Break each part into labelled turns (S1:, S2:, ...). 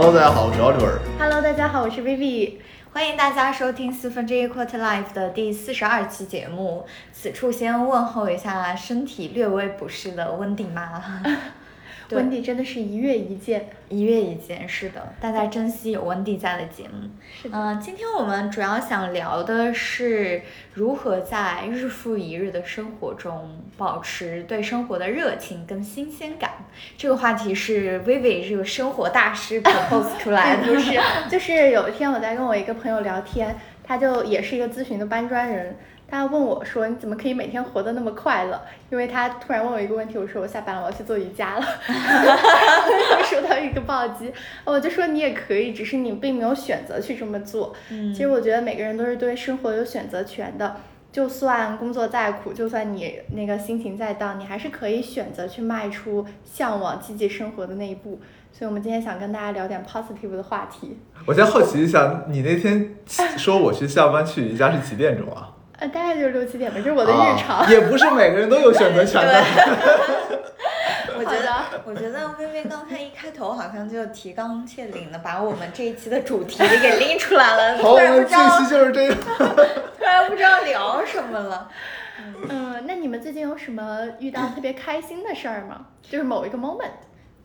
S1: Hello，大家好，我是 Oliver。
S2: Hello，大家好，我是 Vivi。
S3: 欢迎大家收听四分之一 Quarter Life 的第四十二期节目。此处先问候一下身体略微不适的温迪妈。对
S2: 温迪真的是一月一见，
S3: 一月一见，是的，大家珍惜有温迪在的节目。
S2: 是的
S3: 嗯、今天我们主要想聊的是如何在日复一日的生活中保持对生活的热情跟新鲜感。这个话题是 Vivi 这个生活大师 propose 出来的，
S2: 不是，就是有一天我在跟我一个朋友聊天，他就也是一个咨询的搬砖人，他问我说：“你怎么可以每天活得那么快乐？”因为他突然问我一个问题，我说：“我下班了，我要去做瑜伽了。”收到一个暴击，我就说你也可以，只是你并没有选择去这么做。
S3: 嗯
S2: 其实我觉得每个人都是对生活有选择权的，就算工作再苦，就算你那个心情再 down，你还是可以选择去迈出向往积极生活的那一步。所以，我们今天想跟大家聊点 positive 的话题。
S1: 我先好奇一下，你那天说我去下班去瑜伽是几点钟啊？
S2: 呃，大概就是六七点吧，这是我的日常。
S1: 啊也不是每个人都有选择权的。
S3: 我觉得，我觉得微微刚才一开头好像就提纲挈领的把我们这一期的主题给拎出来了，
S1: 好，这
S3: 然不知道
S1: 期就是这样。
S3: 突然不知道聊什么了。
S2: 嗯，那你们最近有什么遇到特别开心的事儿吗？就是某一个 moment，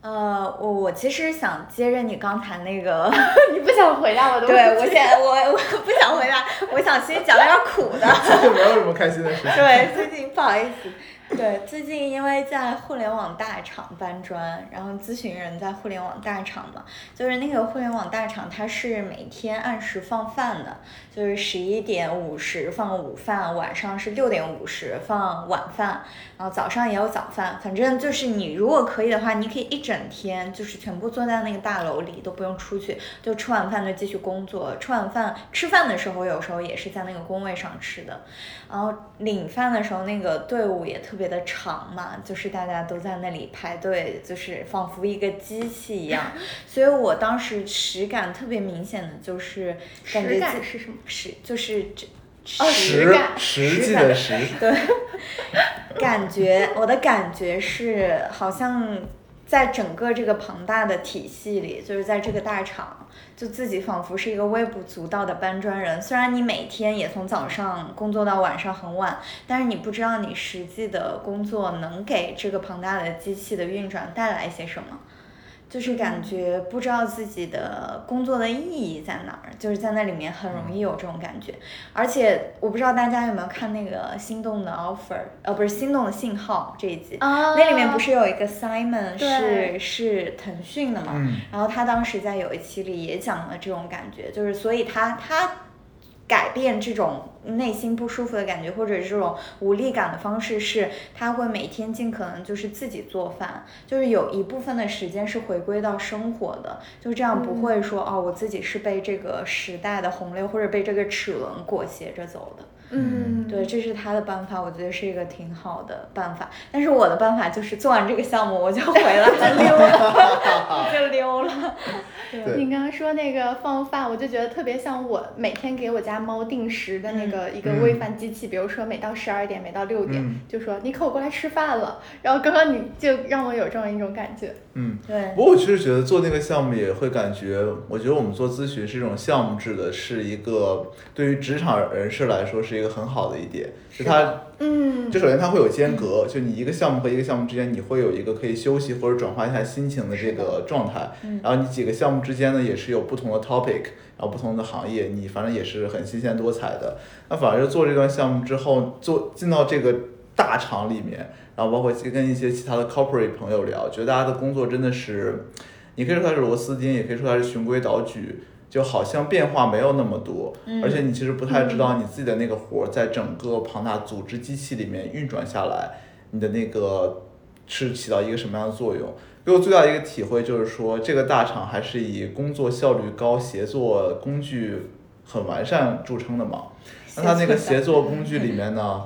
S3: 呃，我我其实想接着你刚才那个，
S2: 你不想回答我的问题？
S3: 对我现我我不想回答，我想先讲点苦的。
S1: 最近没有什么开心的事情。
S3: 对，最近不好意思。对，最近因为在互联网大厂搬砖，然后咨询人在互联网大厂嘛，就是那个互联网大厂，它是每天按时放饭的，就是十一点五十放午饭，晚上是六点五十放晚饭，然后早上也有早饭，反正就是你如果可以的话，你可以一整天就是全部坐在那个大楼里，都不用出去，就吃完饭就继续工作，吃完饭吃饭的时候有时候也是在那个工位上吃的，然后领饭的时候那个队伍也特别的长嘛，就是大家都在那里排队，就是仿佛一个机器一样，所以我当时实感特别明显的就是感觉
S2: 实是什么？
S3: 实就是这。
S2: 哦
S1: 实
S2: 实感
S1: 实际的实，
S3: 对，感觉我的感觉是，好像在整个这个庞大的体系里，就是在这个大厂，就自己仿佛是一个微不足道的搬砖人。虽然你每天也从早上工作到晚上很晚，但是你不知道你实际的工作能给这个庞大的机器的运转带来些什么。就是感觉不知道自己的工作的意义在哪儿，就是在那里面很容易有这种感觉。而且我不知道大家有没有看那个《心动的 offer》，呃，不是《心动的信号》这一集，
S2: 啊
S3: 那里面不是有一个 Simon 是是腾讯的嘛？
S1: 嗯
S3: 然后他当时在有一期里也讲了这种感觉，就是所以他他改变这种内心不舒服的感觉，或者这种无力感的方式是，他会每天尽可能就是自己做饭，就是有一部分的时间是回归到生活的，就这样不会说、哦，我自己是被这个时代的洪流或者被这个齿轮裹挟着走的。
S2: 嗯，
S3: 对，这是他的办法，我觉得是一个挺好的办法。但是我的办法就是做完这个项目我就回来溜了，就溜了。
S1: 对
S2: 你刚刚说那个放饭，我就觉得特别像我每天给我家猫定时的那个一个喂饭机器，比如说每到十二点，每到六点，
S1: 嗯
S2: 就说你可我过来吃饭了。然后刚刚你就让我有这样一种感觉。
S1: 嗯。
S3: 对
S1: 不，过我确实觉得做那个项目也会感觉，我觉得我们做咨询是一种项目制的，是一个对于职场人士来说是一个很好的一点，就是它
S2: 嗯
S1: 就首先它会有间隔，就你一个项目和一个项目之间，你会有一个可以休息或者转换一下心情的这个状态。
S3: 嗯
S1: 然后你几个项目之间呢，也是有不同的 topic，然后不同的行业，你反正也是很新鲜多彩的。那反而是做这段项目之后，做进到这个大厂里面，然后包括跟一些其他的 corporate 朋友聊，觉得大家的工作真的是，你可以说它是螺丝钉，也可以说它是循规蹈矩。就好像变化没有那么多，而且你其实不太知道你自己的那个活儿在整个庞大组织机器里面运转下来，你的那个是起到一个什么样的作用。给我最大的一个体会就是说，这个大厂还是以工作效率高、协作工具很完善著称的嘛。那它那个协作工具里面呢，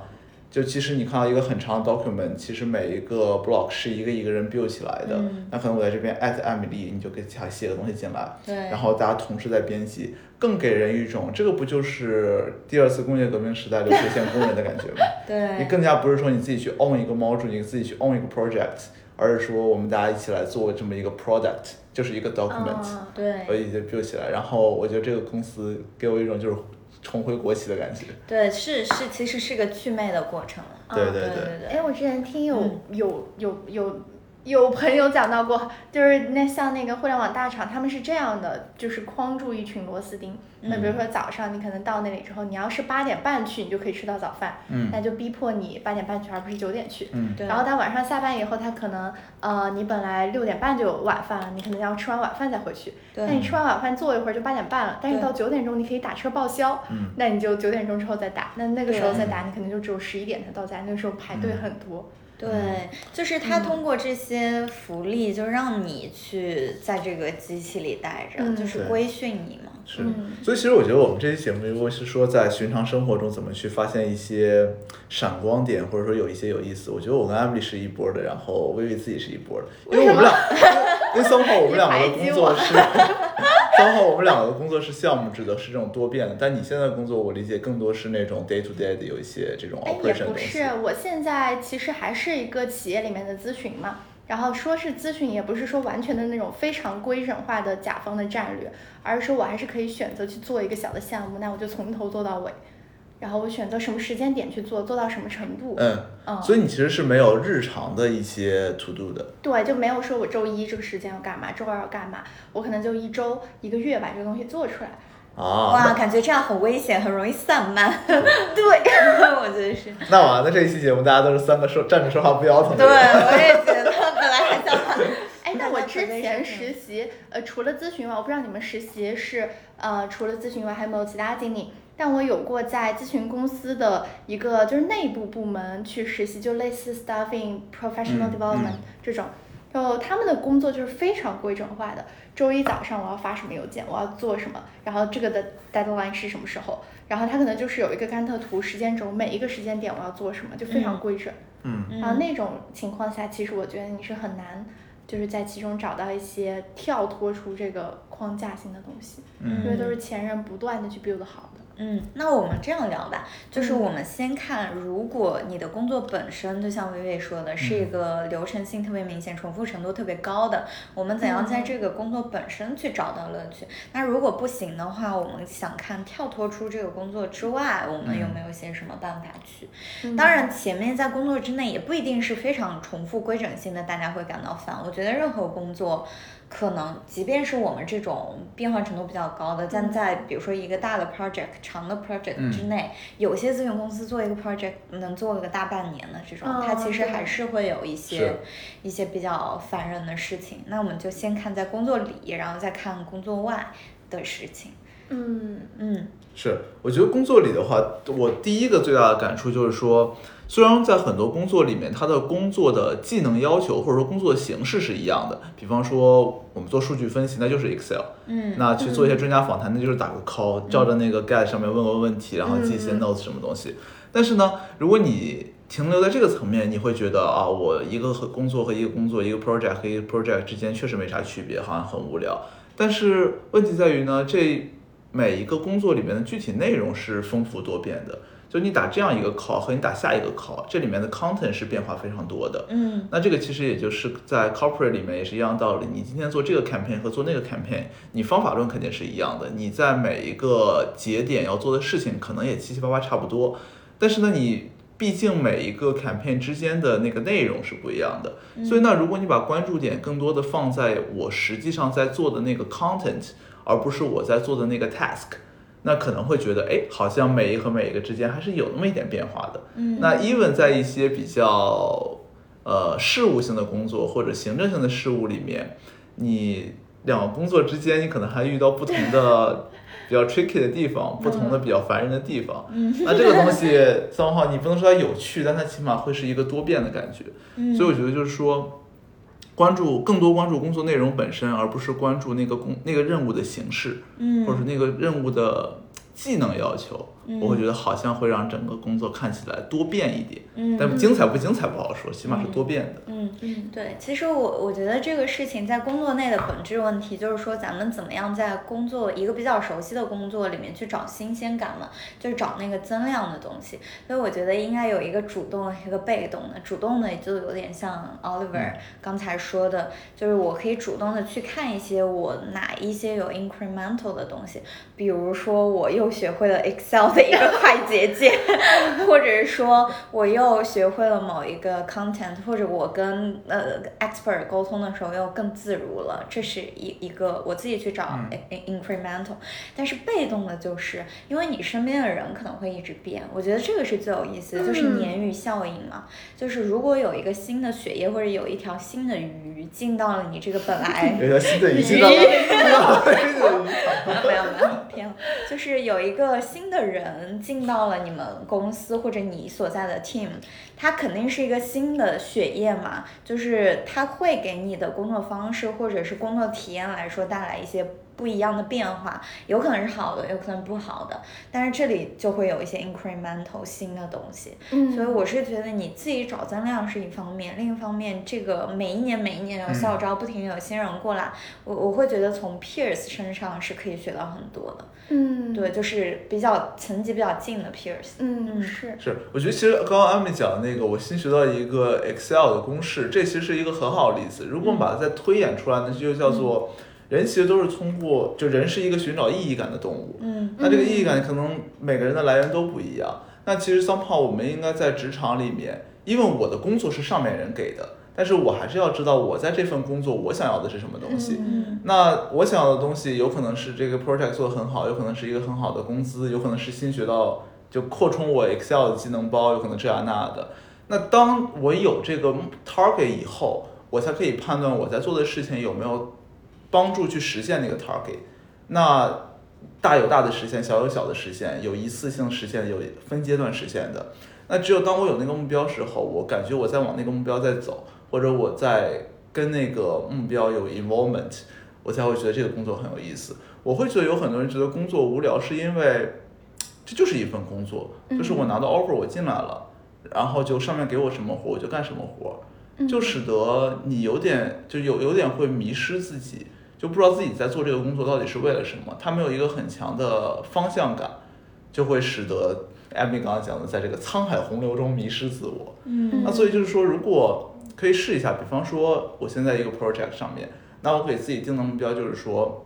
S1: 就其实你看到一个很长的 document，其实每一个 block 是一个一个人 build 起来的。
S3: 嗯
S1: 那可能我在这边 at 艾米丽，你就给他写个东西进来，
S3: 对，
S1: 然后大家同时在编辑，更给人一种这个不就是第二次工业革命时代流水线工人的感觉吗？你，更加不是说你自己去 own 一个 module，你自己去 own 一个 project，而是说我们大家一起来做这么一个 product，就是一个 document，
S2: 嗯
S3: 对
S1: 我已经 build 起来。然后我觉得这个公司给我一种就是重回国企的感觉。
S3: 对，是是，其实是个祛魅的过程了。
S1: 对对
S3: 对
S1: 对
S3: 对
S2: 哎，我之前听有、
S3: 嗯
S2: 有有有有朋友讲到过，就是那像那个互联网大厂，他们是这样的，就是框住一群螺丝钉。那比如说早上你可能到那里之后，你要是八点半去，你就可以吃到早饭，
S1: 嗯。
S2: 那就逼迫你八点半去，而不是九点去。
S1: 嗯
S3: 对。
S2: 然后他晚上下班以后，他可能呃，你本来六点半就有晚饭了，你可能要吃完晚饭再回去。
S3: 对。
S2: 那你吃完晚饭坐一会儿就八点半了，但是到九点钟你可以打车报销，
S1: 嗯。
S2: 那你就九点钟之后再打，那那个时候再打，你可能就只有十一点才到家，那个时候排队
S1: 嗯。
S2: 很多。
S3: 对，就是他通过这些福利，就让你去在这个机器里待着，
S2: 嗯。
S3: 就是规训你嘛。
S1: 是。
S2: 嗯，
S1: 所以其实我觉得我们这期节目，如果是说在寻常生活中怎么去发现一些闪光点，或者说有一些有意思，我觉得我跟 Emily 是一波的，然后薇薇自己是一波的，因为我们俩，因为 somehow 我们两个的工作是，somehow 我们两个的工作是项目制的，是这种多变的，但你现在的工作我理解更多是那种 day to day 的有一些这种 operation 的
S2: 不是，。我现在其实还是一个企业里面的咨询嘛。然后说是咨询，也不是说完全的那种非常规整化的甲方的战略，而是说我还是可以选择去做一个小的项目，那我就从头做到尾，然后我选择什么时间点去做，做到什么程度。
S1: 嗯，
S2: 嗯
S1: 所以你其实是没有日常的一些 to do 的。
S2: 对，就没有说我周一这个时间要干嘛，周二要干嘛，我可能就一周一个月把这个东西做出来。
S1: 啊，
S3: 哇，感觉这样很危险，很容易散漫。
S2: 对，
S3: 我觉得是。
S1: 那完了，这一期节目大家都是三个说站着说话不腰疼
S3: 对，我也觉得，本来还想把。
S2: 哎，那我之前实习，呃，除了咨询外，我不知道你们实习是呃，除了咨询外还有没有其他经历？但我有过在咨询公司的一个就是内部部门去实习，就类似 staffing、professional
S1: 嗯
S2: development、
S1: 嗯
S2: 这种。就他们的工作就是非常规整化的，周一早上我要发什么邮件，我要做什么，然后这个的 deadline 是什么时候，然后他可能就是有一个甘特图时间轴，每一个时间点我要做什么，就非常
S3: 嗯
S2: 规整。
S1: 嗯
S2: 然后那种情况下，其实我觉得你是很难，就是在其中找到一些跳脱出这个框架性的东西，
S1: 嗯
S2: 因为都是前人不断的去 build 好的。
S3: 嗯，那我们这样聊吧，就是
S2: 嗯
S3: 我们先看，如果你的工作本身就像薇薇说的，是一个流程性特别明显、重复程度特别高的，我们怎样在
S2: 嗯
S3: 这个工作本身去找到乐趣？那如果不行的话，我们想看跳脱出这个工作之外，我们有没有些什么办法去？
S2: 嗯
S3: 当然，前面在工作之内也不一定是非常重复规整性的，大家会感到烦。我觉得任何工作，可能即便是我们这种变化程度比较高的，但在比如说一个大的 project、长的 project
S1: 嗯
S3: 之内，有些咨询公司做一个 project 能做个大半年的这种，
S2: 嗯
S3: 它其实还是会有一些一些比较烦人的事情。那我们就先看在工作里，然后再看工作外的事情。
S2: 嗯
S3: 嗯
S1: 是，我觉得工作里的话，我第一个最大的感触就是说，虽然在很多工作里面，它的工作的技能要求或者说工作的形式是一样的，比方说我们做数据分析，那就是 Excel，
S3: 嗯
S1: 那去做一些专家访谈，那就是打个 call，照着那个 Guide 上面问问问题，然后记一些
S2: 嗯
S1: notes 什么东西。但是呢，如果你停留在这个层面，你会觉得啊，我一个和工作和一个工作，一个 project 和一个 project 之间确实没啥区别，好像很无聊。但是问题在于呢，这每一个工作里面的具体内容是丰富多变的。就你打这样一个 call 和你打下一个 call，这里面的 content 是变化非常多的。
S3: 嗯
S1: 那这个其实也就是在 corporate 里面也是一样道理。你今天做这个 campaign 和做那个 campaign，你方法论肯定是一样的，你在每一个节点要做的事情可能也七七八八差不多。但是呢，你毕竟每一个 campaign 之间的那个内容是不一样的，所以那，如果你把关注点更多的放在我实际上在做的那个 content，而不是我在做的那个 task。那可能会觉得，哎，好像每一个和每一个之间还是有那么一点变化的。
S3: 嗯
S1: 那 even 在一些比较呃事务性的工作或者行政性的事务里面，你两个工作之间，你可能还遇到不同的 比较 tricky 的地方，不同的比较烦人的地方。
S3: 嗯
S1: 那这个东西三号你不能说它有趣，但它起码会是一个多变的感觉。
S3: 嗯
S1: 所以我觉得就是说，关注更多关注工作内容本身，而不是关注那个工那个任务的形式，
S3: 嗯
S1: 或者是那个任务的技能要求。我会觉得好像会让整个工作看起来多变一点。
S3: 嗯
S1: 但精彩不精彩不好说，起码是多变的。
S3: 嗯
S2: 嗯
S3: 对，其实我我觉得这个事情在工作内的本质问题，就是说咱们怎么样在工作一个比较熟悉的工作里面去找新鲜感嘛，就是找那个增量的东西。所以我觉得应该有一个主动的，一个被动的。主动的也就有点像 Oliver 刚才说的，就是我可以主动的去看一些我哪一些有 incremental 的东西，比如说我又学会了 Excel 的一个快捷键，或者是说我又学会了某一个 content，或者我跟呃 expert 沟通的时候又更自如了，这是一一个我自己去找 incremental。但是被动的就是因为你身边的人可能会一直变，我觉得这个是最有意思的，就是
S2: 嗯。
S3: 鲶鱼效应嘛，就是如果有一个新的血液或者有一条新的鱼进到了你这个本来
S1: 有一条新的鱼进到了。
S3: 没有没有就是有一个新的人进到了你们公司或者你所在的 team，他肯定是一个新的血液嘛，就是他会给你的工作方式或者是工作体验来说带来一些不一样的变化，有可能是好的，有可能不好的，但是这里就会有一些 incremental 新的东西，
S2: 嗯，
S3: 所以我是觉得你自己找增量是一方面，另一方面，这个每一年每一年有校招，不停有新人过来，我我会觉得从 peers 身上是可以学到很多的。
S2: 嗯，
S3: 对，就是比较层级比较近的 peers。
S2: 嗯是，
S1: 是，我觉得其实刚刚阿美讲的那个，我新学到一个 Excel 的公式，这其实是一个很好的例子。如果我们把它再推演出来呢，就叫做人其实都是通过，就人是一个寻找意义感的动物。
S3: 嗯
S1: 那这个意义感可能每个人的来源都不一样。那其实 somehow 我们应该在职场里面，因为我的工作是上面人给的，但是我还是要知道我在这份工作我想要的是什么东西。
S3: 嗯
S1: 那我想要的东西有可能是这个 project 做得很好，有可能是一个很好的工资，有可能是新学到就扩充我 Excel 的技能包，有可能这样那的。那当我有这个 target 以后，我才可以判断我在做的事情有没有帮助去实现那个 target。那大有大的实现，小有小的实现，有一次性实现，有分阶段实现的。那只有当我有那个目标时候，我感觉我在往那个目标在走，或者我在跟那个目标有 involvement，我才会觉得这个工作很有意思。我会觉得有很多人觉得工作无聊，是因为这就是一份工作，就是我拿到 offer 我进来了，然后就上面给我什么活我就干什么活，就使得你有点就有有点会迷失自己，就不知道自己在做这个工作到底是为了什么，他没有一个很强的方向感，就会使得艾米刚刚讲的，在这个沧海洪流中迷失自我。
S3: 嗯
S1: 那所以就是说，如果可以试一下，比方说我现在一个 project 上面，那我给自己定的目标就是说，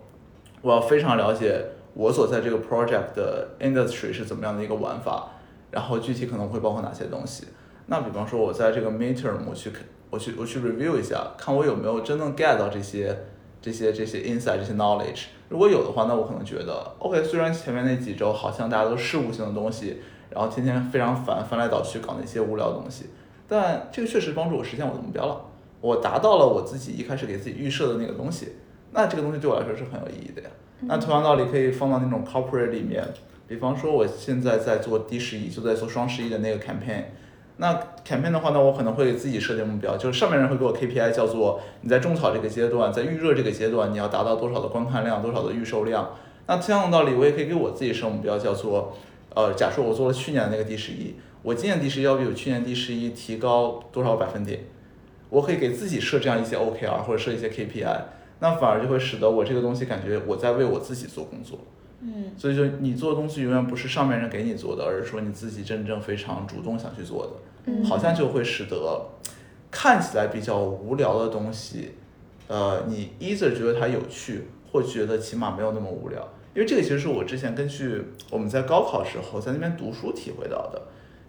S1: 我要非常了解我所在这个 project 的 industry 是怎么样的一个玩法，然后具体可能会包括哪些东西。那比方说，我在这个 midterm 我去我去我去 review 一下，看我有没有真正 get 到这些这些这些 insight 这些 knowledge。如果有的话，那我可能觉得 OK，虽然前面那几周好像大家都事务性的东西，然后天天非常烦，翻来倒去搞那些无聊的东西，但这个确实帮助我实现我的目标了。我达到了我自己一开始给自己预设的那个东西，那这个东西对我来说是很有意义的呀。那同样道理可以放到那种 corporate 里面，比方说我现在在做第十一，就在做双十一的那个 campaign。那 campaign 的话呢，我可能会给自己设定目标，就是上面人会给我 KPI，叫做你在种草这个阶段，在预热这个阶段，你要达到多少的观看量，多少的预售量。那同样的道理，我也可以给我自己设目标，叫做呃，假设我做了去年的那个第十一，我今年第十一要比我去年第十一提高多少百分点？我可以给自己设这样一些 OKR 或者设一些 KPI，那反而就会使得我这个东西感觉我在为我自己做工作。
S3: 嗯
S1: 所以说，你做的东西永远不是上面人给你做的，而是说你自己真正非常主动想去做的，
S2: 嗯
S1: 好像就会使得看起来比较无聊的东西，呃，你一直觉得它有趣，或觉得起码没有那么无聊。因为这个其实是我之前根据我们在高考时候在那边读书体会到的，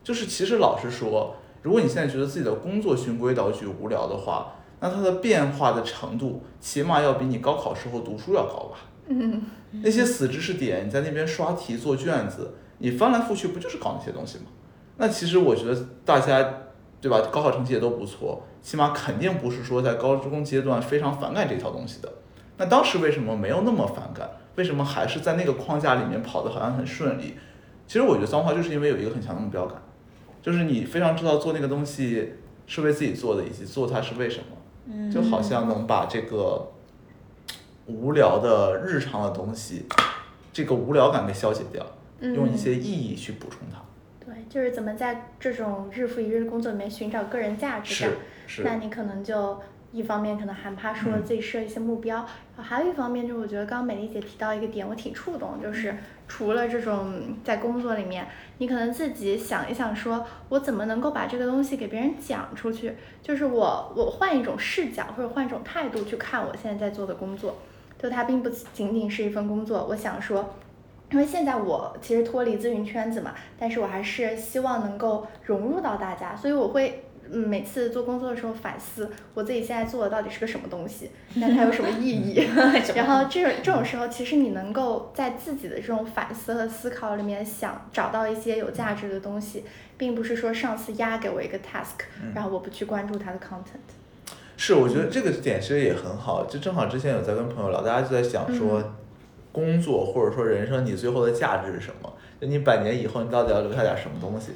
S1: 就是其实老实说，如果你现在觉得自己的工作循规蹈矩无聊的话，那它的变化的程度起码要比你高考时候读书要高吧。
S2: 嗯
S1: 那些死知识点，你在那边刷题做卷子，你翻来覆去不就是搞那些东西吗？那其实我觉得大家，对吧？高考成绩也都不错，起码肯定不是说在高中阶段非常反感这套东西的。那当时为什么没有那么反感？为什么还是在那个框架里面跑得好像很顺利？其实我觉得脏话就是因为有一个很强的目标感，就是你非常知道做那个东西是为自己做的，以及做它是为什么。
S3: 嗯，
S1: 就好像能把这个无聊的日常的东西，这个无聊感给消解掉。用一些意义去补充它。
S2: 对，就是怎么在这种日复一日的工作里面寻找个人价值感。
S1: 是是。
S2: 那你可能就一方面可能害怕说自己设一些目标，还有一方面就是我觉得刚刚美丽姐提到一个点，我挺触动，就是除了这种在工作里面，你可能自己想一想，说我怎么能够把这个东西给别人讲出去，就是我我换一种视角或者换一种态度去看我现在在做的工作，就它并不仅仅是一份工作，我想说。因为现在我其实脱离咨询圈子嘛，但是我还是希望能够融入到大家，所以我会嗯每次做工作的时候反思我自己现在做的到底是个什么东西，那它有什么意义？然后这种这种时候，其实你能够在自己的这种反思和思考里面想找到一些有价值的东西，并不是说上司压给我一个 task，然后我不去关注它的 content。
S1: 是，我觉得这个点其实也很好，就正好之前有在跟朋友聊，大家就在想说。工作或者说人生，你最后的价值是什么？就你百年以后，你到底要留下点什么东西？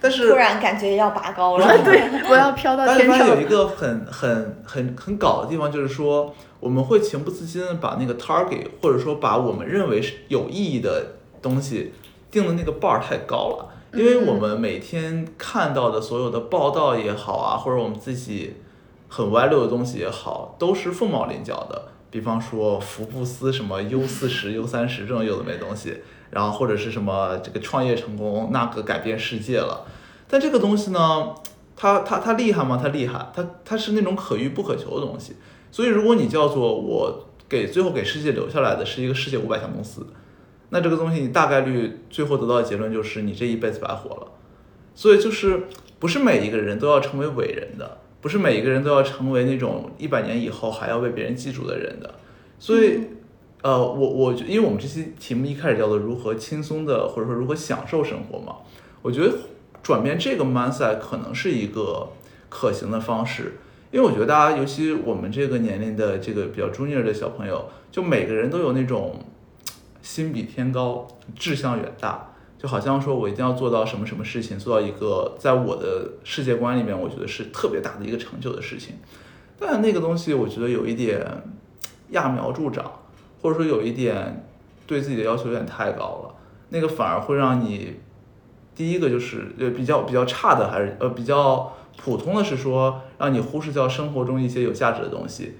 S1: 但是
S3: 突然感觉要拔高了，
S2: 对，我要飘到天
S1: 上。但是有一个很很很很搞的地方，就是说我们会情不自禁的把那个 target，或者说把我们认为是有意义的东西定的那个 bar 太高了，因为我们每天看到的所有的报道也好啊，或者我们自己很歪溜的东西也好，都是凤毛麟角的。比方说福布斯什么 U 四十、U 三十这种有的没东西，然后或者是什么这个创业成功那个改变世界了，但这个东西呢，它它它厉害吗？它厉害，它它是那种可遇不可求的东西。所以如果你叫做我给最后给世界留下来的是一个世界五百强公司，那这个东西你大概率最后得到的结论就是你这一辈子白活了。所以就是不是每一个人都要成为伟人的。不是每一个人都要成为那种一百年以后还要被别人记住的人的，所以，呃，我我因为我们这期题目一开始叫做如何轻松的或者说如何享受生活嘛，我觉得转变这个 mindset 可能是一个可行的方式，因为我觉得大家尤其我们这个年龄的这个比较 junior 的小朋友，就每个人都有那种心比天高，志向远大。就好像说，我一定要做到什么什么事情，做到一个在我的世界观里面，我觉得是特别大的一个成就的事情。但那个东西，我觉得有一点揠苗助长，或者说有一点对自己的要求有点太高了。那个反而会让你，第一个就是呃比较比较差的，还是呃比较普通的是说，让你忽视掉生活中一些有价值的东西。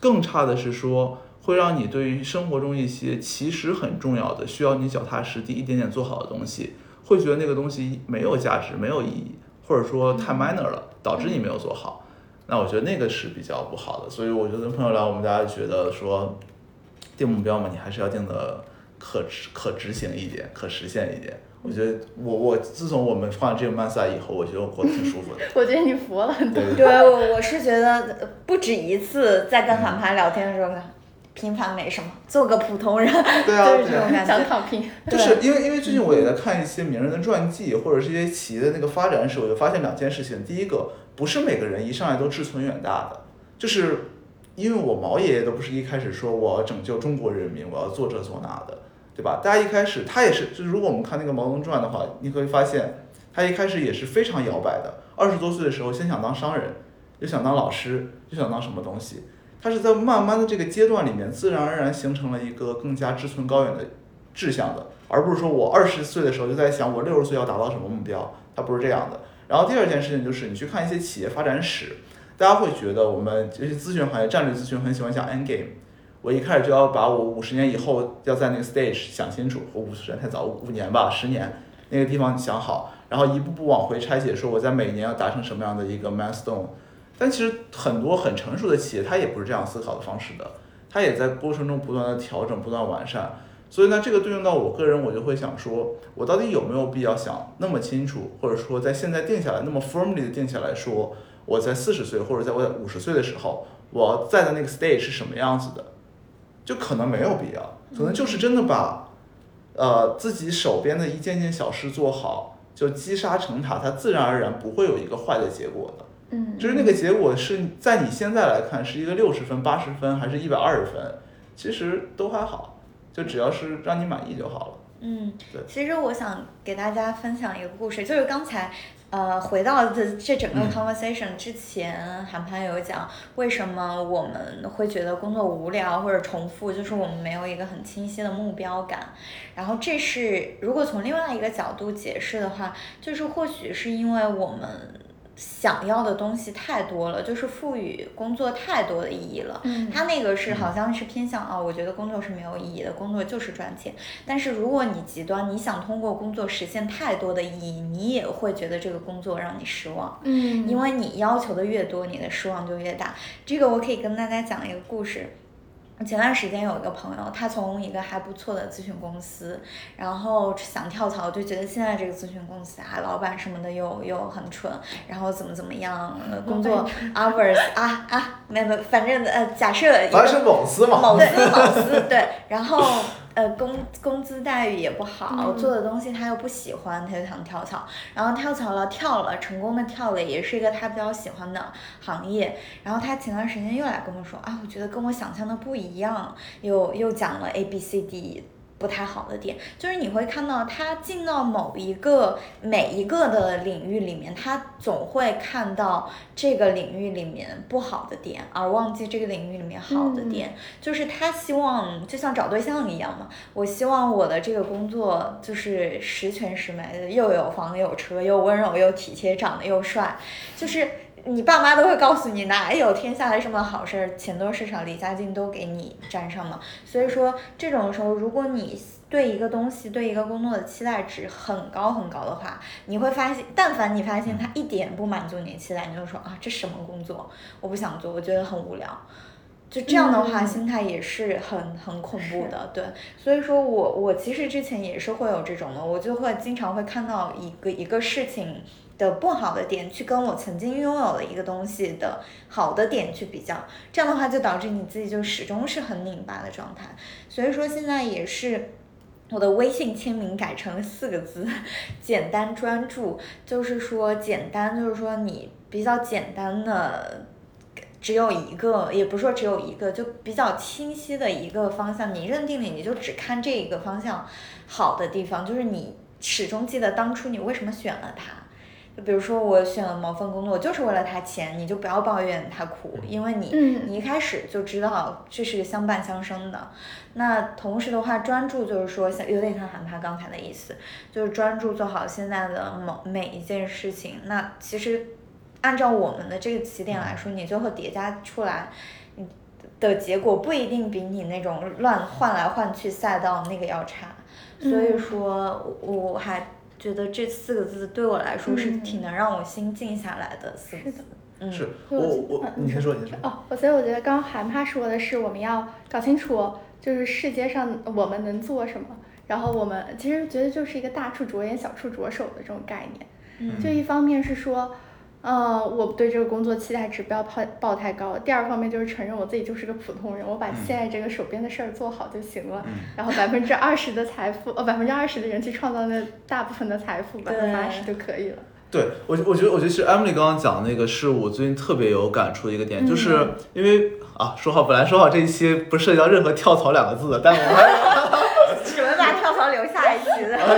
S1: 更差的是说。会让你对于生活中一些其实很重要的、需要你脚踏实地一点点做好的东西，会觉得那个东西没有价值、没有意义，或者说太 minor 了，导致你没有做好。那我觉得那个是比较不好的。所以我觉得跟朋友聊，我们大家觉得说，定目标嘛，你还是要定的可、可执行一点、可实现一点。我觉得我我自从我们换了这个 mindset 以后，我觉得我过得挺舒服的。
S2: 我觉得你服了很多。
S3: 对，我我是觉得不止一次在跟韩寒聊天的时候。平凡没什么，做个普通人，
S1: 对啊，
S3: 就是这种感
S2: 觉。想躺平。
S1: 就是因为因为最近我也在看一些名人的传记，或者是一些企业的那个发展史，我就发现两件事情。第一个，不是每个人一上来都志存远大的，就是因为我毛爷爷都不是一开始说我要拯救中国人民，我要做这做那的，对吧？大家一开始他也是，就是如果我们看那个《毛泽东传》的话，你会发现他一开始也是非常摇摆的。二十多岁的时候，先想当商人，又想当老师，又想当什么东西。他是在慢慢的这个阶段里面，自然而然形成了一个更加志存高远的志向的，而不是说我二十岁的时候就在想我六十岁要达到什么目标，他不是这样的。然后第二件事情就是你去看一些企业发展史，大家会觉得我们这些咨询行业战略咨询很喜欢讲 end game，我一开始就要把我五十年以后要在那个 stage 想清楚，我五十年太早，五年吧，十年那个地方想好，然后一步步往回拆解，说我在每年要达成什么样的一个 milestone。但其实很多很成熟的企业，它也不是这样思考的方式的，它也在过程中不断的调整、不断完善。所以呢，这个对应到我个人，我就会想说，我到底有没有必要想那么清楚，或者说在现在定下来那么 firmly 的定下来说，我在四十岁或者在我五十岁的时候，我在的那个 stage 是什么样子的，就可能没有必要，可能就是真的把，呃，自己手边的一件件小事做好，就积沙成塔，它自然而然不会有一个坏的结果的。
S2: 嗯，
S1: 就是那个结果是在你现在来看是一个六十分、八十分，还是一百二十分，其实都还好，就只要是让你满意就好了。
S3: 嗯
S1: 对，
S3: 其实我想给大家分享一个故事，就是刚才。呃，回到这这整个
S1: 嗯
S3: conversation 之前，韩寒有讲为什么我们会觉得工作无聊或者重复，就是我们没有一个很清晰的目标感。然后这是如果从另外一个角度解释的话，就是或许是因为我们想要的东西太多了，就是赋予工作太多的意义了。
S2: 嗯
S3: 他那个是好像是偏向啊、我觉得工作是没有意义的，工作就是赚钱。但是如果你极端，你想通过工作实现太多的意义，你也会觉得这个工作让你失望。
S2: 嗯，
S3: 因为你要求的越多，你的失望就越大。这个我可以跟大家讲一个故事。前段时间有一个朋友，他从一个还不错的咨询公司，然后想跳槽，就觉得现在这个咨询公司啊，老板什么的又又很蠢，然后怎么怎么样，呃工作 hours 啊啊，没没，反正呃，假设
S1: 反正是某司嘛，
S3: 某司某 司对，然后呃工工资待遇也不好，
S2: 嗯
S3: 做的东西他又不喜欢，他就想跳槽，然后跳槽了，跳了，成功的跳了，也是一个他比较喜欢的行业。然后他前段时间又来跟我说啊，我觉得跟我想象的不一样，又又讲了 A B C D。不太好的点，就是你会看到他进到某一个每一个的领域里面，他总会看到这个领域里面不好的点，而忘记这个领域里面好的点。就是他希望就像找对象一样嘛，我希望我的这个工作就是十全十美的，又有房有车，又温柔又体贴，长得又帅，就是。你爸妈都会告诉你，哪有天下来什么好事儿，钱多事少，离家近都给你沾上嘛。所以说，这种时候，如果你对一个东西、对一个工作的期待值很高很高的话，你会发现，但凡你发现他一点不满足你的期待，你就说啊，这什么工作，我不想做，我觉得很无聊。就这样的话，
S2: 嗯
S3: 心态也是很很恐怖的，对。所以说我我其实之前也是会有这种的，我就会经常会看到一个一个事情的不好的点，去跟我曾经拥有的一个东西的好的点去比较，这样的话就导致你自己就始终是很拧巴的状态。所以说现在也是。我的微信签名改成四个字，简单专注，就是说简单，就是说你比较简单的，只有一个，也不是说只有一个，就比较清晰的一个方向，你认定了，你就只看这一个方向好的地方，就是你始终记得当初你为什么选了它。就比如说我选了某份工作，就是为了他钱，你就不要抱怨他苦，因为你、
S2: 嗯
S3: 你一开始就知道这是相伴相生的。那同时的话，专注就是说，像有点像韩他刚才的意思，就是专注做好现在的某每一件事情。那其实按照我们的这个起点来说，你最后叠加出来，你的结果不一定比你那种乱换来换去赛道那个要差。所以
S2: 嗯
S3: 说，我我还觉得这四个字对我来说是
S2: 嗯。
S3: 挺能让我心静下来的四个
S2: 是的。
S3: 字。嗯，
S1: 是我
S2: 我
S1: 你先说你先说，
S2: 哦，我所以我觉得刚刚韩帕说的是，我们要搞清楚，就是世界上我们能做什么，然后我们其实觉得就是一个大处着眼，小处着手的这种概念。
S3: 嗯。
S2: 就一方面是说，呃，我对这个工作期待值不要抱抱太高；第二方面就是承认我自己就是个普通人，我把现在这个手边的事儿做好就行了。
S1: 嗯
S2: 然后百分之二十的财富，呃，百分之二十的人去创造那大部分的财富，百分之八十就可以了。
S1: 对我，我觉得，我觉得其实 Emily 刚刚讲的那个是我最近特别有感触的一个点，
S2: 嗯
S1: 就是因为啊，说好本来说好这一期不涉及到任何跳槽两个字的，但我们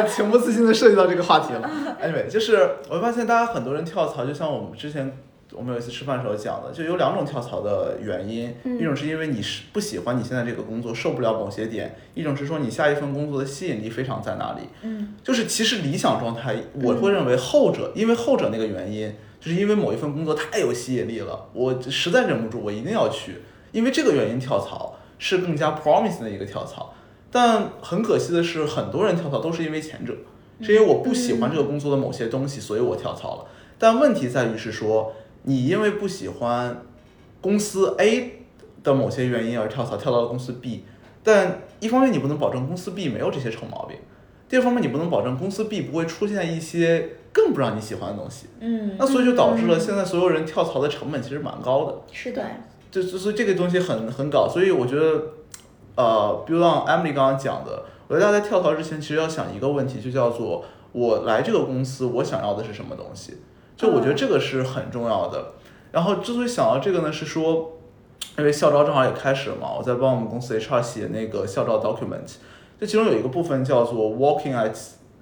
S1: 情不自禁的涉及到这个话题了。Anyway，就是我发现大家很多人跳槽，就像我们之前我们有一次吃饭的时候讲的，就有两种跳槽的原因，
S2: 嗯
S1: 一种是因为你是不喜欢你现在这个工作，受不了某些点；一种是说你下一份工作的吸引力非常在哪里。
S3: 嗯
S1: 就是其实理想状态，我会认为后者，因为后者那个原因，就是因为某一份工作太有吸引力了，我实在忍不住，我一定要去，因为这个原因跳槽是更加 promising 的一个跳槽。但很可惜的是，很多人跳槽都是因为前者，是因为我不喜欢这个工作的某些东西，所以我跳槽了。但问题在于是说，你因为不喜欢公司 A 的某些原因而跳槽，跳到了公司 B，但一方面你不能保证公司 B 没有这些臭毛病。第二方面，你不能保证公司 B 不会出现一些更不让你喜欢的东西，
S3: 嗯。
S1: 那，所以就导致了现在所有人跳槽的成本其实蛮高的，
S3: 是的，
S1: 就就所以这个东西很很搞，所以我觉得，呃，比如像 Emily 刚刚讲的，我觉得大家在跳槽之前其实要想一个问题，就叫做我来这个公司我想要的是什么东西，就我觉得这个是很重要的。然后之所以想到这个呢，是说，因为校招正好也开始了嘛，我在帮我们公司 HR 写那个校招 document。这其中有一个部分叫做 Working at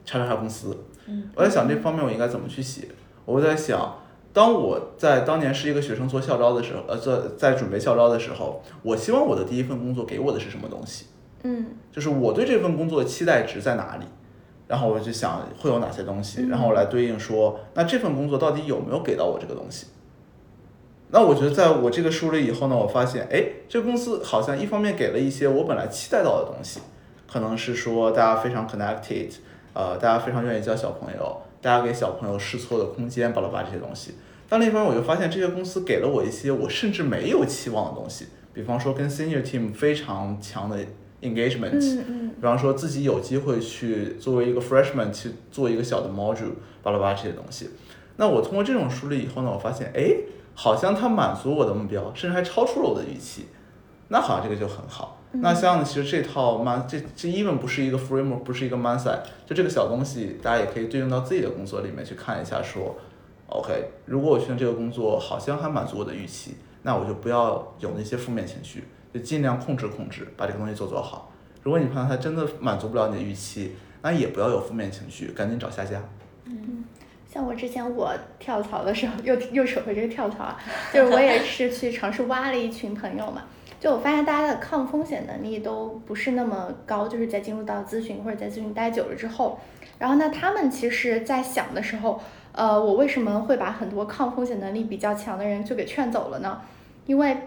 S1: 叉叉叉公司。
S3: 嗯，
S1: 我在想这方面我应该怎么去写。我在想，当我在当年是一个学生做校招的时候，呃，在在准备校招的时候，我希望我的第一份工作给我的是什么东西？
S2: 嗯
S1: 就是我对这份工作的期待值在哪里？然后我就想会有哪些东西，
S2: 嗯
S1: 然后我来对应说，那这份工作到底有没有给到我这个东西？那我觉得在我这个梳理以后呢，我发现，哎，这个公司好像一方面给了一些我本来期待到的东西，可能是说大家非常 connected，呃，大家非常愿意教小朋友，大家给小朋友试错的空间，巴拉巴这些东西。但另一方面，我就发现这些公司给了我一些我甚至没有期望的东西，比方说跟 senior team 非常强的 engagement，、
S2: 嗯嗯
S1: 比方说自己有机会去作为一个 freshman 去做一个小的 module，巴拉巴这些东西。那我通过这种梳理以后呢，我发现，哎，好像它满足我的目标，甚至还超出了我的预期。那好像这个就很好。那像其实这套 man 这这 even 不是一个 framework，不是一个 mindset，就这个小东西，大家也可以对应到自己的工作里面去看一下说，OK，如果我去这个工作好像还满足我的预期，那我就不要有那些负面情绪，就尽量控制控制，把这个东西做做好。如果你发现它真的满足不了你的预期，那也不要有负面情绪，赶紧找下家。
S2: 嗯像我之前我跳槽的时候，又又扯回这个跳槽啊，就是我也是去尝试挖了一群朋友嘛，就我发现大家的抗风险能力都不是那么高，就是在进入到咨询或者在咨询待久了之后，然后呢，他们其实在想的时候，呃，我为什么会把很多抗风险能力比较强的人就给劝走了呢？因为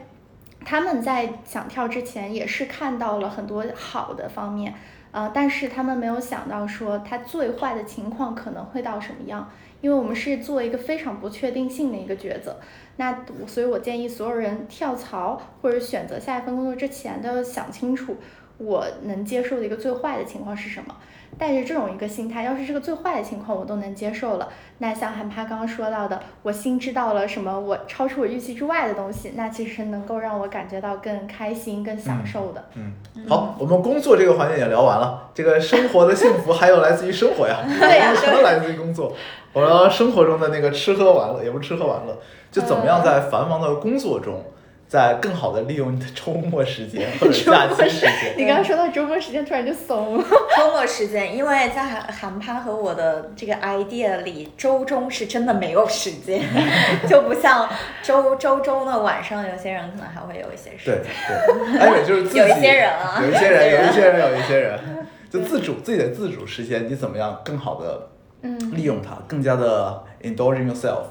S2: 他们在想跳之前也是看到了很多好的方面，呃，但是他们没有想到说他最坏的情况可能会到什么样，因为我们是做一个非常不确定性的一个抉择。那所以，我建议所有人跳槽或者选择下一份工作之前，都要想清楚我能接受的一个最坏的情况是什么。带着这种一个心态，要是这个最坏的情况我都能接受了，那像韩帕刚刚说到的，我新知道了什么我超出我预期之外的东西，那其实能够让我感觉到更开心、更享受的。
S1: 嗯，好，我们工作这个环节也聊完了，这个生活的幸福还有来自于生活呀，
S2: 对呀
S1: 什么来自于工作？我们生活中的那个吃喝玩乐，也不是吃喝玩乐，就怎么样在繁忙的工作中，在更好的利用你的周末时间或者假期时间。
S2: 你刚刚说到周末时间，突然就怂了。
S3: 周末时间，因为在韩韩趴和我的这个 idea 里，周中是真的没有时间，就不像周周中的晚上，有些人可能还会有一些时
S1: 对
S3: 间。
S1: 对，艾美就是自己
S3: 有一些人啊
S1: 有一些人，有一些人，有一些人，就自主自己的自主时间，你怎么样更好的
S2: 嗯
S1: 利用它，更加的 indulging yourself。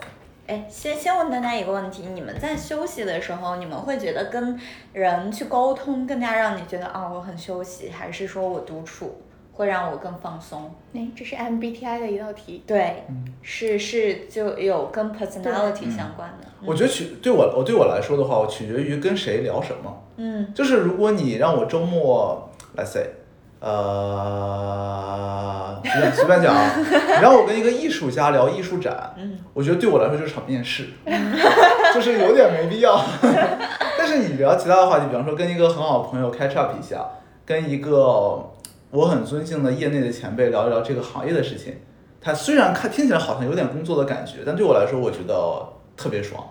S3: 哎，先先问大家一个问题：你们在休息的时候，你们会觉得跟人去沟通更加让你觉得啊我很休息，还是说我独处会让我更放松？
S2: 哎，这是 MBTI 的一道题。
S3: 对，
S1: 嗯
S3: 是是就有跟 personality 相关的。
S1: 我觉得取对我我对我来说的话，我取决于跟谁聊什么。
S3: 嗯
S1: 就是如果你让我周末，let's say，呃，随便随便讲啊，你让我跟一个艺术家聊艺术展，
S3: 嗯
S1: 我觉得对我来说就是场面试，就是有点没必要。但是你聊其他的话题，比方说跟一个很好的朋友 catch up 一下，跟一个我很尊敬的业内的前辈聊一聊这个行业的事情，他虽然看听起来好像有点工作的感觉，但对我来说，我觉得特别爽。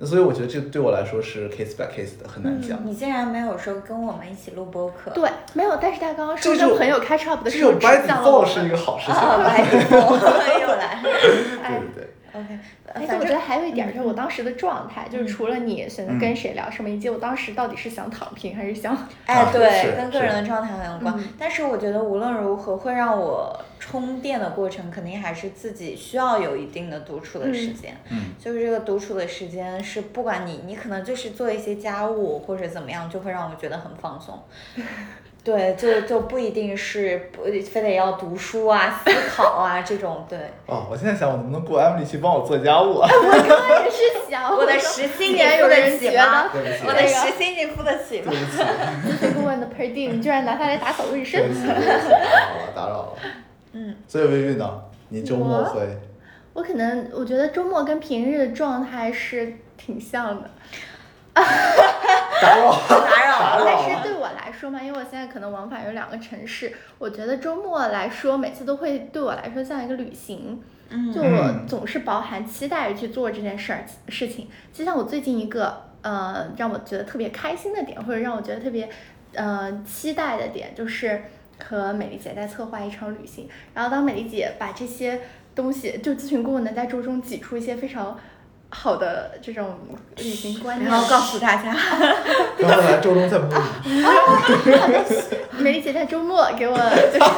S1: 所以我觉得这对我来说是 case by case 的，很难讲。
S3: 你竟然没有说跟我们一起录播客？
S2: 对，没有，但是他刚刚说
S1: 就
S2: 跟朋友开 shop 的
S1: 这种
S2: 时候指
S1: by
S2: 向了我
S1: default 是一。个好事情。
S3: 啊，白头 又来。
S1: 对对对。
S3: OK，
S2: 哎，
S3: 反正
S2: 我觉得还有一点儿就是我当时的状态，就是除了你选择
S1: 嗯
S2: 跟谁聊什么，以及我当时到底是想躺平还是想，
S3: 哎
S1: 啊，
S3: 对，跟个人的状态很有关。
S2: 嗯
S3: 但是我觉得无论如何，会让我充电的过程，肯定还是自己需要有一定的独处的时间。
S1: 嗯
S3: 就是这个独处的时间是，不管你你可能就是做一些家务或者怎么样，就会让我觉得很放松。对，就就不一定是不非得要读书啊、思考啊这种。对，
S1: 哦，我现在想，我能不能雇 Emily 去帮我做家务啊？
S2: 我刚刚也是想，
S3: 我的
S2: 说
S3: 时薪你付得起吗我的
S2: 那个
S3: 时薪你付得起吗
S1: 对？不起，
S2: 顾 问的 per diem，你居然拿它来打扫卫生
S1: 打扰了，打扰了。
S3: 嗯，
S1: 所以微微呢，你周末
S2: 我
S1: 会？
S2: 我可能我觉得周末跟平日的状态是挺像的，
S1: 打扰。
S3: 打扰了。
S2: 但是对我来说嘛，因为我现在可能往返有两个城市，我觉得周末来说，每次都会对我来说像一个旅行。
S3: 嗯
S2: 就我总是饱含期待着去做这件事儿事情。就像我最近一个呃让我觉得特别开心的点，或者让我觉得特别呃期待的点，就是和美丽姐在策划一场旅行，然后当美丽姐把这些东西，就咨询顾问能在周中挤出一些非常好的这种旅行观念，
S3: 然后告诉大家，
S1: 然后来周中再摸鱼，
S2: 美丽姐在周末给我就是。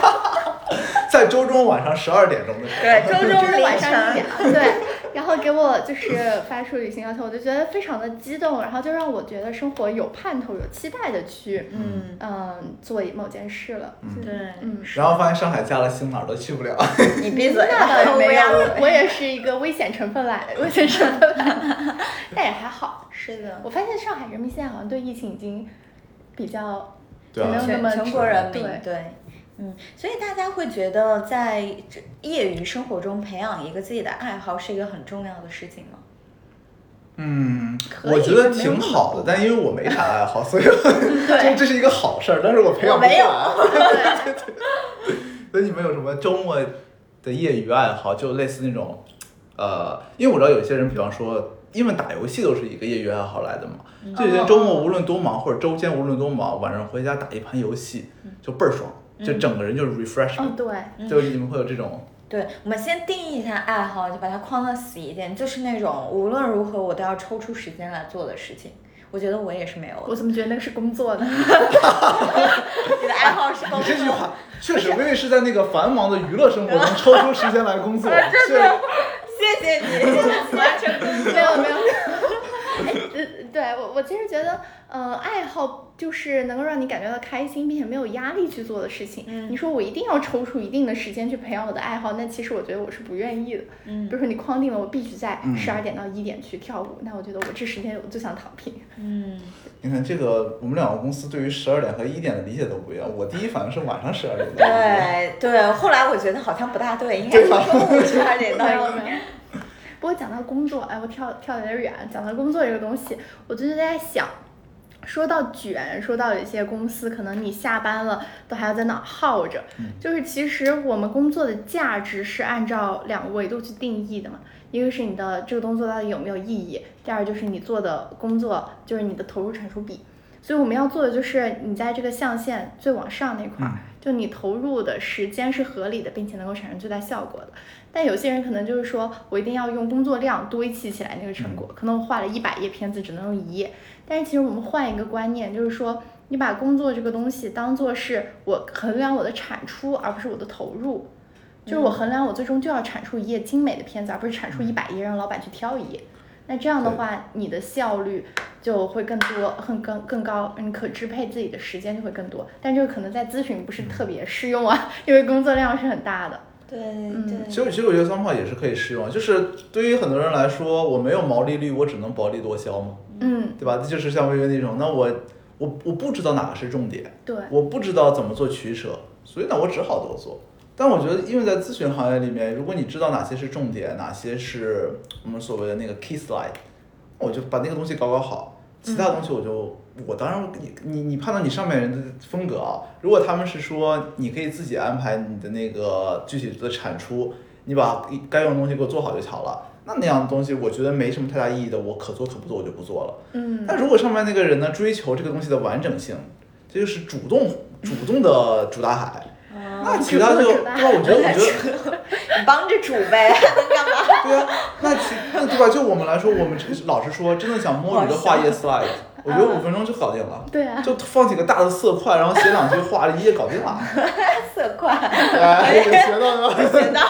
S1: 在周中晚上十二点钟的时候，
S3: 对，周中凌
S2: 就是晚上一点。
S3: 晨，，
S2: 对，然后给我就是发出旅行要求，我就觉得非常的激动，然后就让我觉得生活有盼头、有期待的去，
S3: 嗯，
S2: 嗯，做某件事了。
S1: 嗯
S3: 对，
S2: 嗯，
S1: 然后发现上海加了星哪儿都去不了。
S3: 你闭嘴，
S2: 那倒也没有，我我也是一个危险成分来，危险成分来，但也还好。
S3: 是的，
S2: 我发现上海人民现在好像对疫情已经比较
S1: 对啊
S2: 没有那么
S3: 全全国人民
S2: 对
S3: 对。嗯，所以大家会觉得在这业余生活中培养一个自己的爱好是一个很重要的事情吗？
S1: 嗯，我觉得挺好的，但因为我没啥爱好，所以 这这是一个好事儿，但是我培养
S3: 我没有
S1: 不出来。所以你们有什么周末的业余爱好？就类似那种，呃，因为我知道有些人，比方说，因为打游戏都是一个业余爱好来的嘛。就有些周末无论多忙，或者周间无论多忙，晚上回家打一盘游戏，就倍儿爽，就整个人就是 refresh，、
S2: 哦，对，
S1: 就是你们会有这种，
S3: 对，我们先定义一下爱好，就把它框的死一点，就是那种无论如何我都要抽出时间来做的事情。我觉得我也是没有。
S2: 我怎么觉得那个是工作呢？
S3: 你的爱好是工
S1: 你
S3: 作
S1: 这句话 确实，我也是在那个繁忙的娱乐生活中抽出时间来工作，确
S3: 谢谢你，完全工作。
S2: 没有没有。对我我其实觉得，呃，爱好就是能够让你感觉到开心，并且没有压力去做的事情。
S3: 嗯
S2: 你说我一定要抽出一定的时间去培养我的爱好，那其实我觉得我是不愿意的。
S3: 嗯
S2: 比如说你框定了我必须在
S1: 嗯
S2: 十二点到一点去跳舞，那我觉得我这时间我就想躺平。
S3: 嗯，
S1: 你看这个，我们两个公司对于十二点和一点的理解都不一样。我第一反应是晚上十二点，
S3: 对对，后来我觉得好像不大对，应该是中午十二点到一点。
S2: 不过讲到工作，哎，我跳跳的有点远。讲到工作这个东西，我最近在想，说到卷，说到有些公司，可能你下班了都还要在那耗着。就是其实我们工作的价值是按照两个维度去定义的嘛，一个是你的这个工作到底有没有意义，第二就是你做的工作就是你的投入产出比。所以我们要做的就是你在这个象限最往上那块儿，就你投入的时间是合理的，并且能够产生最大效果的。但有些人可能就是说我一定要用工作量堆砌起来那个成果，可能我画了一百页片子只能用一页。但是其实我们换一个观念，就是说你把工作这个东西当做是我衡量我的产出，而不是我的投入。就是我衡量我最终就要产出一页精美的片子，而不是产出一百页让老板去挑一页。那这样的话，你的效率就会更多、更更更高，你可支配自己的时间就会更多。但这个可能在咨询不是特别适用啊，因为工作量是很大的。
S3: 对
S2: 嗯
S3: 对，
S1: 其实其实我觉得三炮也是可以适用，就是对于很多人来说，我没有毛利率，我只能薄利多销嘛，
S2: 嗯，
S1: 对吧？就是像微微那种，那我我我不知道哪个是重点，
S2: 对，
S1: 我不知道怎么做取舍，所以呢，我只好多做。但我觉得，因为在咨询行业里面，如果你知道哪些是重点，哪些是我们所谓的那个 key slide，我就把那个东西搞搞好，其他东西我就、我当然你你你判断你上面人的风格啊，如果他们是说你可以自己安排你的那个具体的产出，你把该用的东西给我做好就好了。那那样的东西，我觉得没什么太大意义的，我可做可不做，我就不做了。
S2: 嗯，
S1: 但如果上面那个人呢，追求这个东西的完整性，这就是主动主动的主打海，那其他就
S2: 主动
S1: 对吧？
S2: 地主大海
S1: 我觉得，我觉得，
S3: 你帮着煮呗，能干嘛？
S1: 对啊，那其那对吧？就我们来说，我们老实说，真的想摸鱼的画页 slide，我觉得五分钟就搞定了。
S2: 对啊，
S1: 就放几个大的色块，然后写两句话，一页搞定了。
S3: 色块，
S1: 哎，有学到了吗？
S3: 学到。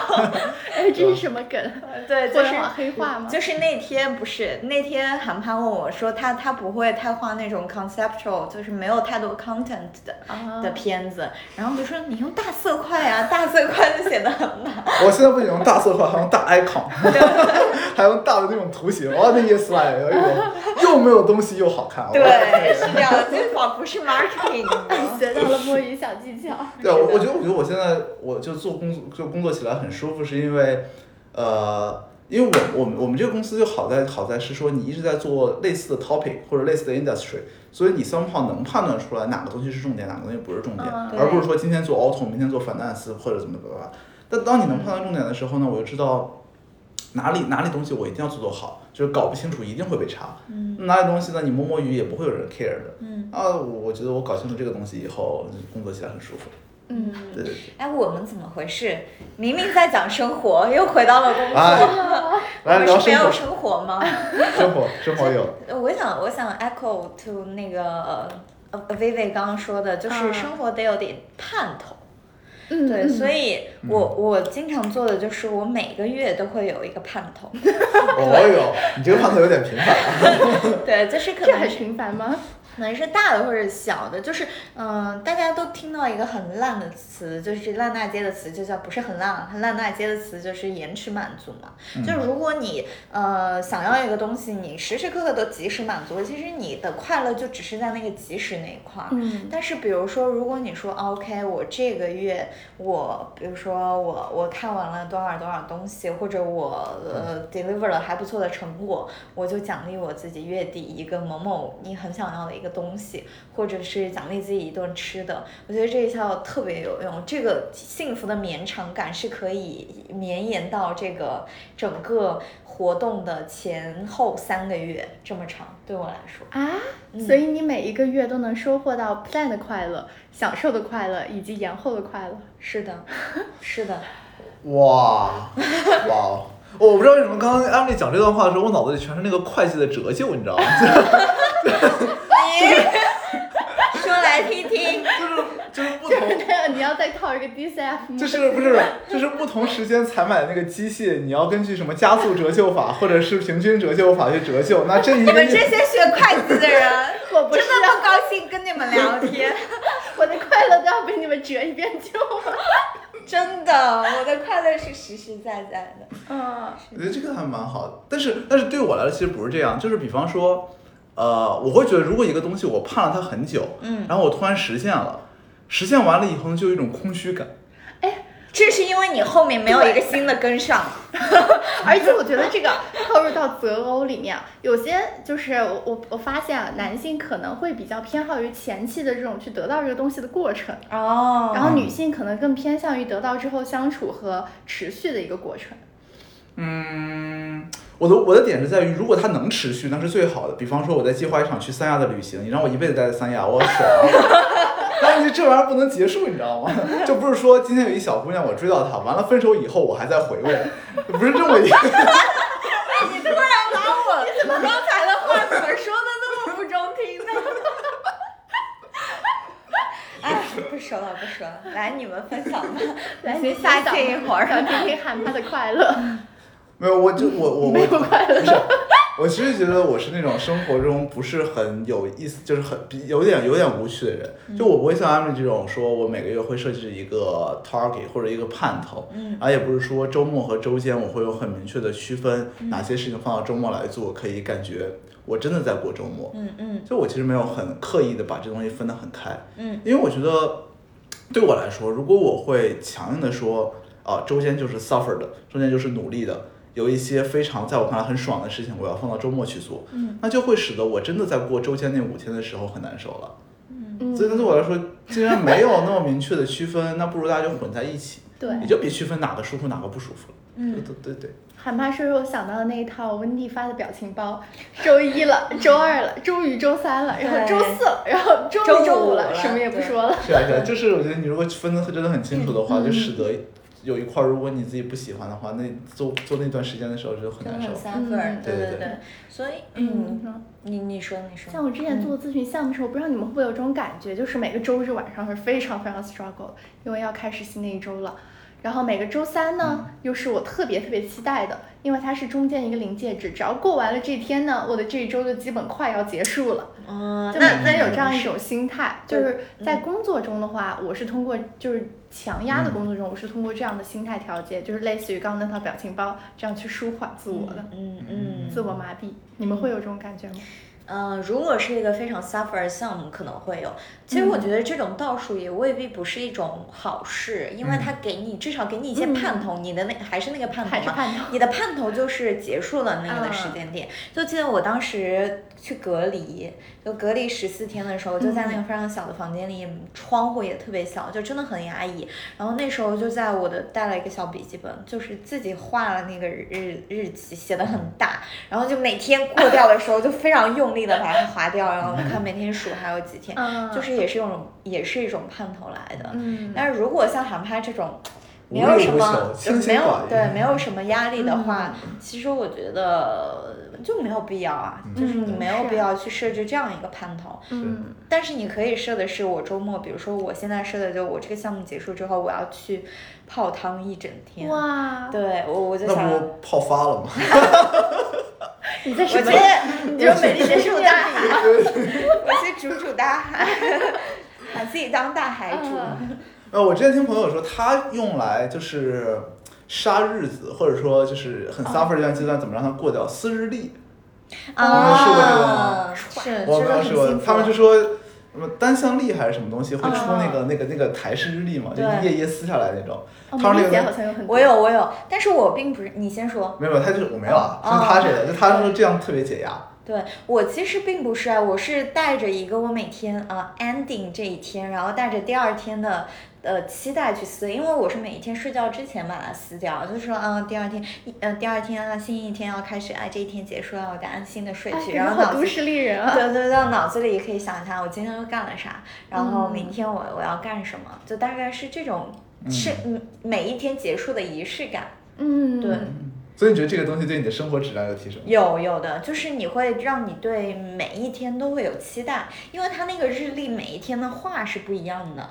S2: 哎，这是什么梗？
S3: 对，就是
S2: 黑化吗？
S3: 就是那天不是那天韩潘问我说他他不会太画那种 conceptual，就是没有太多 content 的、
S2: 啊
S3: 的片子，然后我就说你用大色块啊，大色块就显得很满。
S1: 我现在不仅用大色块，还用大 icon，还用大的那种图形。哇，那页 slide 有一种 又没有东西又好看。
S3: 对，是这样，就仿佛是 marketing 的。
S2: 学到了摸鱼小技巧。
S1: 对，我我觉得，我觉得我现在我就做工作，就工作起来很舒服，是因为，呃，因为我我们我们这个公司就好在好在是说你一直在做类似的 topic 或者类似的 industry，所以你 somehow 能判断出来哪个东西是重点，哪个东西不是重点，
S2: 嗯
S1: 而不是说今天做 auto，明天做 finance 或者怎么怎么。但当你能判断重点的时候呢，我就知道哪里哪里东西我一定要做做好，就是搞不清楚一定会被查。
S3: 嗯
S1: 哪里东西呢，你摸摸鱼也不会有人 care 的。
S3: 嗯，
S1: 啊，我我觉得我搞清楚这个东西以后，工作起来很舒服。
S2: 嗯，
S1: 对对对。
S3: 哎，我们怎么回事？明明在讲生活，又回到了工作。
S1: 哎
S3: 我
S1: 来
S3: 们是没有
S1: 聊生活，
S3: 生活吗？
S1: 生活生活 有。
S3: 我想，我想 echo to 那个呃薇薇刚刚说的，就是
S2: 嗯
S3: 生活得有点盼头。
S2: 嗯，
S3: 对，
S2: 嗯
S3: 所以我我经常做的就是我每个月都会有一个盼头。
S1: 哦哟，你这个盼头有点频繁啊。
S3: 对，就是可
S2: 这很频繁吗？
S3: 可能是大的或者小的，就是嗯、大家都听到一个很烂的词，就是烂大街的词，就叫不是很烂啊，很烂大街的词就是延迟满足嘛。就是如果你呃想要一个东西，你时时刻刻都及时满足，其实你的快乐就只是在那个及时那一块儿。
S2: 嗯
S3: 但是比如说，如果你说啊 OK，我这个月我比如说我我看完了多少多少东西，或者我呃 deliver 了还不错的成果，我就奖励我自己月底一个某某你很想要的一个东西，或者是奖励自己一顿吃的。我觉得这一套特别有用，这个幸福的绵长感是可以绵延到这个整个活动的前后三个月这么长，对我来说。
S2: 啊，所以你每一个月都能收获到 plan 的快乐、享受的快乐以及延后的快乐。
S3: 是的，是的。
S1: 哇哇哦！我不知道为什么刚刚安利讲这段话的时候，我脑子里全是那个会计的折旧，你知道吗？
S3: 说来听听。
S1: 就是就是不同，
S2: 那个你要再套一个 DCF 吗？
S1: 就是不是就是不同时间采买的那个机械，你要根据什么加速折旧法或者是平均折旧法去折旧。那这一
S3: 你们这些学会计的人，
S2: 我不是
S3: 真的不高兴跟你们聊天。
S2: 我的快乐都要被你们折一遍旧了。
S3: 真的，我的快乐是实实在在的。
S2: 嗯，
S1: 我觉得这个还蛮好的，但是但是对我来说其实不是这样，就是比方说，呃，我会觉得如果一个东西我盼了它很久，
S3: 嗯，
S1: 然后我突然实现了，实现完了以后呢，就有一种空虚感。
S3: 这是因为你后面没有一个新的跟上。
S2: 而且我觉得这个套入到择偶里面，有些就是我我我发现啊，男性可能会比较偏好于前期的这种去得到这个东西的过程，
S3: 哦
S2: 然后女性可能更偏向于得到之后相处和持续的一个过程。
S1: 嗯，我的我的点是在于，如果它能持续，那是最好的。比方说我在计划一场去三亚的旅行，你让我一辈子待在三亚，我爽。但是这玩意儿不能结束，你知道吗？就不是说今天有一小姑娘我追到她，完了分手以后我还在回味，不是这么一个。
S3: 你突然把我刚才的话怎么说的那么不中听呢？哎，不说了，不说了，来你们分享吧。
S2: 来，
S3: 先下去一会儿
S2: 想听听喊他的快乐。
S1: 没有，我就我我我 不是，我其实觉得我是那种生活中不是很有意思，就是很比有点有点无趣的人。就我不会像他们这种说我每个月会设置一个 target 或者一个盼头，
S3: 嗯。
S1: 然后也不是说周末和周间我会有很明确的区分，哪些事情放到周末来做，可以感觉我真的在过周末。
S3: 嗯嗯。
S1: 就我其实没有很刻意的把这东西分得很开，
S3: 嗯。
S1: 因为我觉得对我来说，如果我会强硬的说，啊，周间就是 suffer 的，周间就是努力的，有一些非常在我看来很爽的事情，我要放到周末去做，
S3: 嗯，
S1: 那就会使得我真的在过周间那五天的时候很难受了。
S2: 嗯，
S1: 所以对我来说，既然没有那么明确的区分，那不如大家就混在一起，
S2: 对，
S1: 也就别区分哪个舒服哪个不舒服了。
S3: 嗯。
S1: 对对对，
S2: 喊妈说说我想到的那一套温蒂发的表情包，周一了，周二了，终于周三了，然后周四了，然后终于周五了，
S3: 周五了
S2: 什么也不说了。
S1: 是啊是啊，就是我觉得你如果分的真的很清楚的话，
S2: 嗯。
S1: 就使得有一块儿，如果你自己不喜欢的话，那做做那段时间的时候就很难受
S3: 真的很。三分
S2: 嗯，
S3: 对
S1: 对对
S3: 对。所以，
S2: 嗯
S3: 嗯，，你你说你说。
S2: 像我之前做咨询项目的时候，不知道你们会不会有这种感觉，就是每个周日晚上是非常非常 struggle，因为要开始新的一周了。然后每个周三呢，又是我特别特别期待的，因为它是中间一个临界值，只要过完了这一天呢，我的这一周就基本快要结束了。
S3: 嗯，
S2: 就
S3: 那
S2: 每天有这样一种心态，就是在工作中的话，我是通过就是强压的工作中，我是通过这样的心态调节，就是类似于刚刚那套表情包这样去舒缓自我的
S3: 嗯嗯，
S2: 自我麻痹。你们会有这种感觉吗？
S3: 嗯，如果是一个非常 suffer 的项目，可能会有。其实我觉得这种倒数也未必不是一种好事，因为它给你至少给你一些盼头，你的那还是那个盼头嘛。
S2: 还是盼头？
S3: 你的盼头就是结束了那个的时
S2: 嗯
S3: 间点。就记得我当时去隔离，就隔离十四天的时候，就在那个非常小的房间里，窗户也特别小，就真的很压抑。然后那时候就在我的带了一个小笔记本，就是自己画了那个日日期，写的很大，然后就每天过掉的时候就非常用力。力的把它划掉，然后看每天数还有几天，
S2: 嗯
S3: 就是也是一种也是一种盼头来的。
S2: 嗯，
S3: 但是如果像韩拍这种，没有什么，没有对没有什么压力的话，
S2: 嗯
S3: 其实我觉得就没有必要啊，
S1: 嗯
S3: 就是你
S2: 嗯
S3: 没有必要去设置这样一个盼头。
S2: 嗯
S3: 但是你可以设的是，我周末，比如说我现在设的就我这个项目结束之后，我要去泡汤一整天。
S2: 哇，
S3: 对我我就
S1: 那
S3: 想，
S1: 不泡发了吗？
S2: 你在什么？你就美丽的
S3: 煮大海，我去煮煮大海，把自己当大海煮。
S2: 嗯
S1: 呃，我之前听朋友说，他用来就是杀日子，或者说就是很 suffer 这段阶段，怎么让他过掉？撕日历，
S3: 啊，
S1: 试过这个吗
S3: 是，
S1: 我没有试过他们就说什么单向历还是什么东西会出
S3: 嗯
S1: 那个那个那个台式日历嘛，就
S3: 对
S1: 一页一页撕下来那种。
S2: 哦，
S1: 他说那个
S2: 美丽姐好像有很多。
S3: 我有我有，但是我并不是，你先说。
S1: 没有，他就是我没有啊，
S3: 哦
S1: 是他说的，就他说这样特别解压。
S3: 对我其实并不是啊，我是带着一个我每天啊、ending 这一天，然后带着第二天的呃期待去撕，因为我是每一天睡觉之前把它撕掉，就是说嗯、第二天一呃第二天啊新一天要开始，啊这一天结束了，我得安心的睡
S2: 哎，
S3: 去，
S2: 感
S3: 然后
S2: 都市丽人啊。
S3: 对对对，脑子里也可以想一下我今天都干了啥，然后
S2: 嗯
S3: 明天我我要干什么，就大概是这种是嗯每一天结束的仪式感。
S2: 嗯，
S3: 对
S1: 所以你觉得这个东西对你的生活质量有提升？
S3: 有有的，就是你会让你对每一天都会有期待，因为它那个日历每一天的话是不一样的。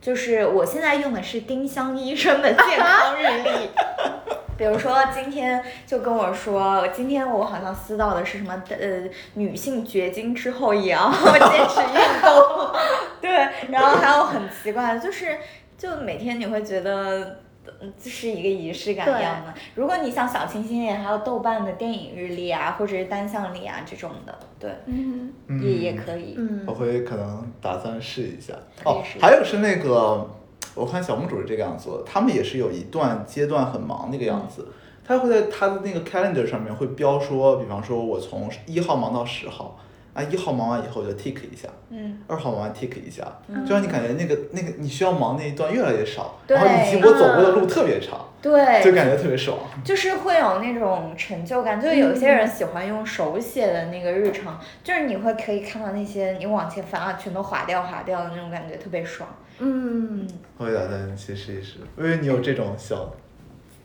S3: 就是我现在用的是丁香医生的健康日历，比如说今天就跟我说，今天我好像撕到的是什么呃女性绝经之后也要坚持运动，对，然后还有很奇怪的，就是就每天你会觉得。嗯，这是一个仪式感一样的。如果你像小清新也还有豆瓣的电影日历啊，或者是单向历啊这种的，对，
S2: 嗯
S3: 也也可以。
S2: 嗯
S1: 我会可能打算试一下。哦还有是那个，我看小公主是这个样子的，他们也是有一段阶段很忙那个样子，他会在他的那个 calendar 上面会标说，比方说我从一号忙到十号，啊一号忙完以后就 tick 一下，
S3: 嗯，
S1: 二号忙完 tick 一下，就让你感觉那个那个你需要忙那一段越来越少，
S3: 对
S1: 然后以及我走过的路特别长，
S3: 对，
S1: 就感觉特别爽。
S3: 就是会有那种成就感，就是有些人喜欢用手写的那个日程，就是你会可以看到那些你往前翻啊，全都划掉划掉的那种感觉，特别爽。
S2: 嗯，
S1: 我会打算去试一试，因为你有这种小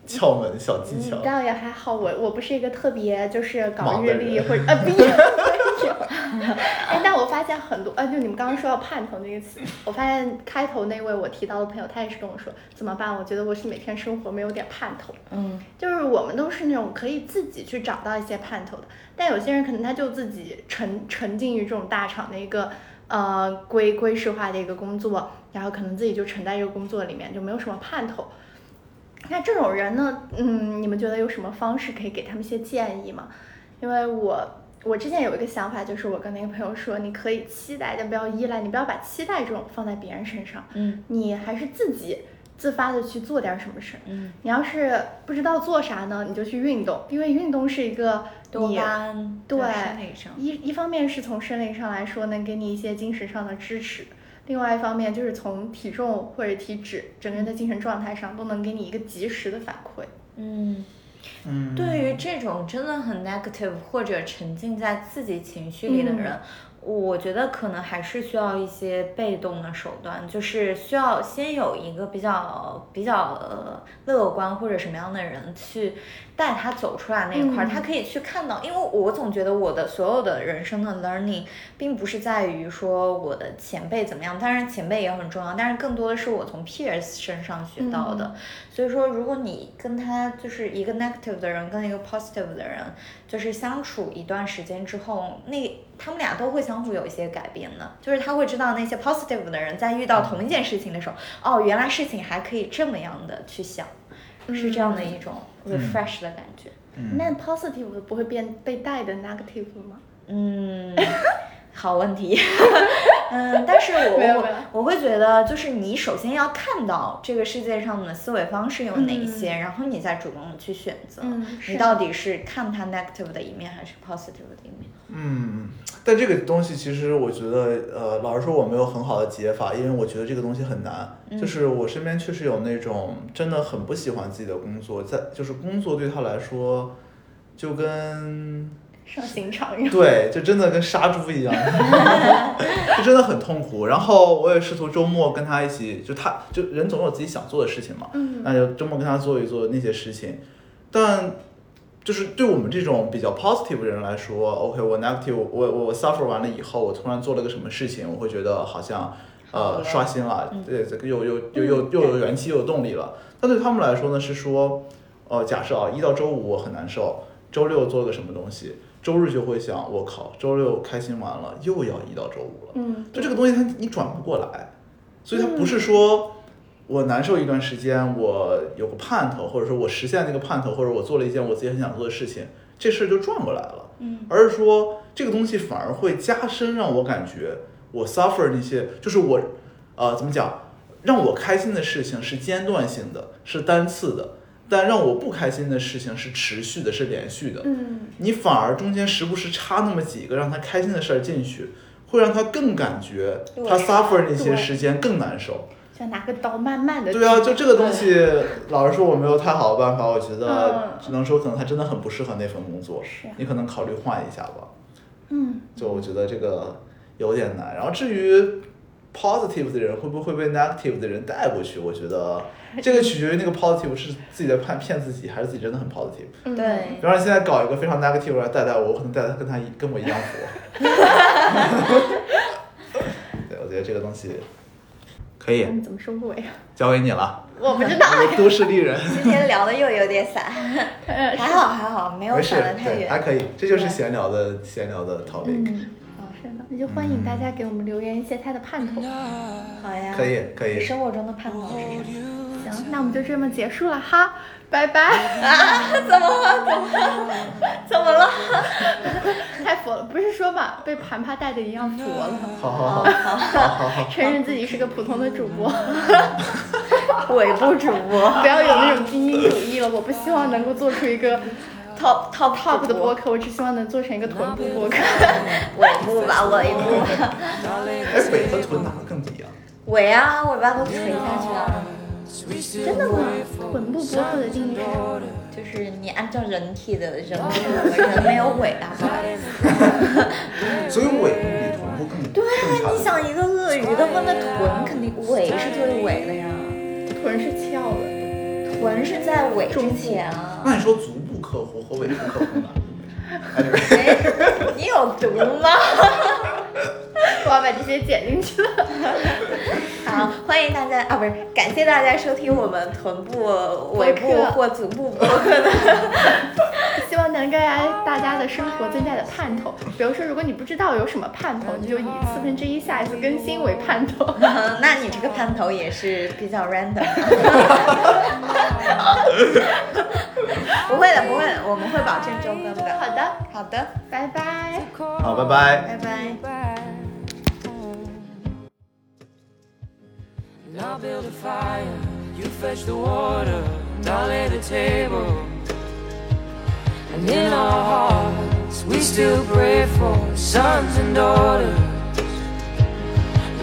S1: 窍门、小技巧。
S2: 嗯倒也还好，我我不是一个特别就是搞日历或者呃不一样。哎，但我发现很多，呃，就你们刚刚说到盼头那个词，我发现开头那位我提到的朋友，他也是跟我说怎么办？我觉得我是每天生活没有点盼头。
S3: 嗯，
S2: 就是我们都是那种可以自己去找到一些盼头的，但有些人可能他就自己沉沉浸于这种大厂的一个呃规规式化的一个工作，然后可能自己就沉在这个工作里面，就没有什么盼头。那这种人呢，嗯，你们觉得有什么方式可以给他们一些建议吗？因为我我之前有一个想法，就是我跟那个朋友说，你可以期待，但不要依赖，你不要把期待这种放在别人身上，
S3: 嗯
S2: 你还是自己自发的去做点什么事儿。
S3: 嗯，
S2: 你要是不知道做啥呢，你就去运动，因为运动是一个
S3: 多
S2: 你
S3: 巴胺
S2: 对一一方面是从生理上来说能给你一些精神上的支持，另外一方面就是从体重或者体脂整个人的精神状态上都能给你一个及时的反馈。
S3: 嗯。
S1: 嗯，
S3: 对于这种真的很 negative 或者沉浸在自己情绪里的人，我觉得可能还是需要一些被动的手段，就是需要先有一个比较比较呃乐观或者什么样的人去带他走出来那一块儿，
S2: 嗯
S3: 他可以去看到，因为我总觉得我的所有的人生的 learning 并不是在于说我的前辈怎么样，当然前辈也很重要，但是更多的是我从 peers 身上学到的。所以说，如果你跟他就是一个 negative 的人跟一个 positive 的人，就是相处一段时间之后，那他们俩都会相互有一些改变的。就是他会知道那些 positive 的人在遇到同一件事情的时候，哦，原来事情还可以这么样的去想，是这样的一种 refresh 的感觉。
S1: 嗯
S2: 那 positive 不会变被带的 negative 吗？
S3: 嗯，好问题。嗯，但是我我我会觉得，就是你首先要看到这个世界上的思维方式有哪一些，然后你再主动去选择，
S2: 嗯
S3: 你到底是看它 negative 的一面还是 positive 的一面。
S1: 嗯，但这个东西其实我觉得，呃，老实说我没有很好的解法，因为我觉得这个东西很难。就是我身边确实有那种真的很不喜欢自己的工作，在就是工作对他来说，就跟
S2: 上刑场一样。
S1: 对，就真的跟杀猪一样，就真的很痛苦。然后我也试图周末跟他一起，就他就人总有自己想做的事情嘛，
S2: 嗯
S1: 那就周末跟他做一做那些事情。但就是对我们这种比较 positive 的人来说，OK，我 negative，我我我 suffer 完了以后，我突然做了个什么事情，我会觉得好像呃刷新了，
S3: 嗯
S1: 对，这个又又又又又有元气又有动力了。但对他们来说呢，是说，呃，假设啊，一到周五我很难受，周六做了个什么东西，周日就会想，我靠，周六开心完了，又要移到周五了。
S2: 嗯，
S1: 就这个东西它你转不过来，所以它不是说我难受一段时间，我有个盼头，或者说我实现那个盼头，或者我做了一件我自己很想做的事情，这事儿就转过来了。
S2: 嗯，
S1: 而是说这个东西反而会加深，让我感觉我 suffer 那些，就是我呃怎么讲，让我开心的事情是间断性的，是单次的，但让我不开心的事情是持续的，是连续的。
S2: 嗯，
S1: 你反而中间时不时插那么几个让他开心的事儿进去，会让他更感觉他 suffer 那些时间更难受。
S2: 像拿个刀慢慢的。
S1: 对啊，就这个东西，老实说我没有太好的办法，我觉得
S2: 嗯
S1: 只能说可能他真的很不适合那份工作你可能考虑换一下吧。
S2: 嗯，
S1: 就我觉得这个有点难。然后至于 positive 的人会不会被 negative 的人带过去，我觉得 这个取决于那个 positive 是自己在骗骗自己，还是自己真的很 positive。
S2: 嗯
S3: 对
S1: 比方说现在搞一个非常 negative 来带带我，我可能带他跟他一跟我一样佛。对，我觉得这个东西可以
S2: 你怎么收尾啊？
S1: 交给你了，
S2: 我不知道。
S1: 都市丽人。
S3: 今天聊的又有点散，
S2: 呃
S3: 还好还好，没有散的，太
S1: 远，还。可以，这就是闲聊的闲聊的 topic。
S2: 那就欢迎大家给我们留言一些他的盼头。
S3: 好呀，
S1: 可以可以
S3: 生活中的盼头是什么？
S2: 行，那我们就这么结束了哈，拜拜。
S3: 啊？怎么了？怎么了？怎么了？
S2: 太佛了，不是说嘛，被盘盘带的一样佛了。
S1: 好好好，好好好。
S2: 承认自己是个普通的主播，
S3: 尾部主播
S2: 不要有那种精英主义了。我不希望能够做出一个
S3: top top
S2: top 的播客，我只希望能做成一个臀部播客。
S3: 尾部吧，尾部。
S1: 哎，尾和臀哪个更低啊？
S3: 尾啊，尾巴都垂下去了。
S2: 真的吗？臀部播客的定义是什么？
S3: 就是你按照人体的人部，人没有尾啊，不好意思。
S1: 所以尾部比臀部更
S3: 对啊，你想一个鳄鱼的话，那臀肯定尾是最尾的呀，
S2: 臀是翘的，
S3: 纹是在尾之前啊。
S1: 那你说足部客户和尾部客户呢哎，
S3: 你有毒吗？
S2: 我要把这些剪进去了。
S3: 好，欢迎大家啊，不是，大家收听我们臀部、尾部或足部播客的。
S2: 希望能给大家的生活增加点盼头。比如说，如果你不知道有什么盼头，你就以四分之一下一次更新为盼头。
S3: 那你这个盼头也是比较 random。不会的，不会的，我们会保证周更的。
S2: 好的，
S3: 好的，
S2: 拜拜。
S1: 好，拜拜。
S3: 拜拜。
S4: And I'll build a fire, you fetch the water, and I'll lay the table. And in our hearts, we still pray for sons and daughters.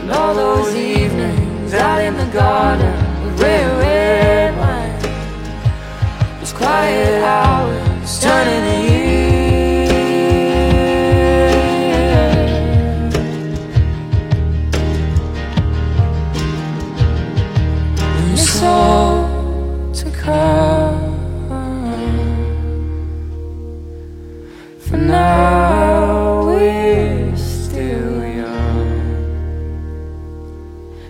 S4: And all those evenings out in the garden with red, red wine, those quiet hours turning to years. All to come. For now we're still young,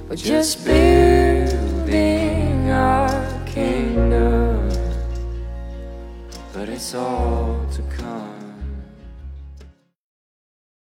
S4: we're just building